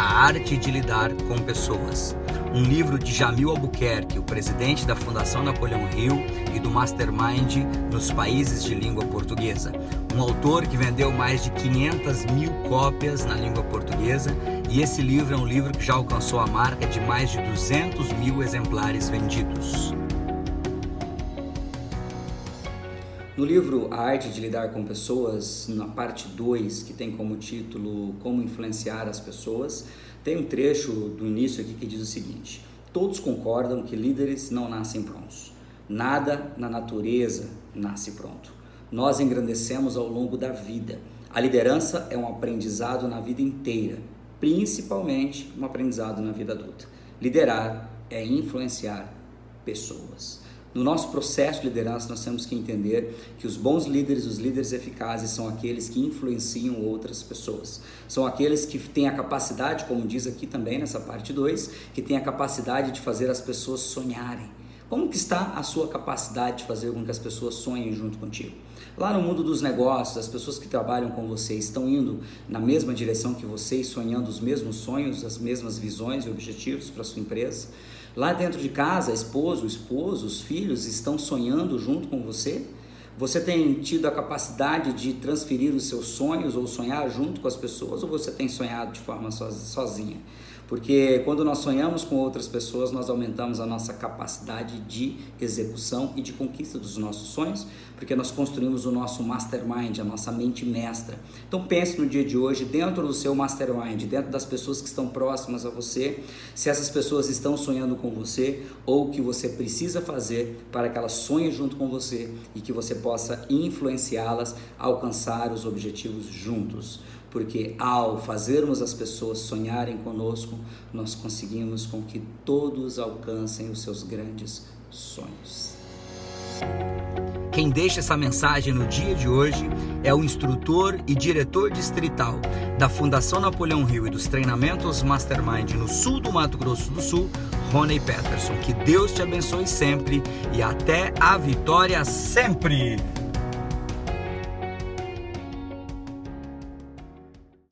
A Arte de Lidar com Pessoas. Um livro de Jamil Albuquerque, o presidente da Fundação Napoleão Hill e do Mastermind nos países de língua portuguesa. Um autor que vendeu mais de 500 mil cópias na língua portuguesa e esse livro é um livro que já alcançou a marca de mais de 200 mil exemplares vendidos. No livro A Arte de Lidar com Pessoas, na parte 2, que tem como título Como Influenciar as Pessoas, tem um trecho do início aqui que diz o seguinte: Todos concordam que líderes não nascem prontos. Nada na natureza nasce pronto. Nós engrandecemos ao longo da vida. A liderança é um aprendizado na vida inteira principalmente um aprendizado na vida adulta. Liderar é influenciar pessoas. No nosso processo de liderança, nós temos que entender que os bons líderes, os líderes eficazes, são aqueles que influenciam outras pessoas. São aqueles que têm a capacidade, como diz aqui também nessa parte 2, que têm a capacidade de fazer as pessoas sonharem como que está a sua capacidade de fazer com que as pessoas sonhem junto contigo? Lá no mundo dos negócios, as pessoas que trabalham com você estão indo na mesma direção que você, sonhando os mesmos sonhos, as mesmas visões e objetivos para sua empresa? Lá dentro de casa, a esposa, o esposo, os filhos estão sonhando junto com você? Você tem tido a capacidade de transferir os seus sonhos ou sonhar junto com as pessoas ou você tem sonhado de forma sozinha? Porque quando nós sonhamos com outras pessoas, nós aumentamos a nossa capacidade de execução e de conquista dos nossos sonhos, porque nós construímos o nosso mastermind, a nossa mente mestra. Então pense no dia de hoje, dentro do seu mastermind, dentro das pessoas que estão próximas a você, se essas pessoas estão sonhando com você ou o que você precisa fazer para que elas sonhem junto com você e que você possa influenciá-las a alcançar os objetivos juntos porque ao fazermos as pessoas sonharem conosco, nós conseguimos com que todos alcancem os seus grandes sonhos. Quem deixa essa mensagem no dia de hoje é o instrutor e diretor distrital da Fundação Napoleão Rio e dos treinamentos Mastermind no sul do Mato Grosso do Sul, Rony Peterson. Que Deus te abençoe sempre e até a vitória sempre!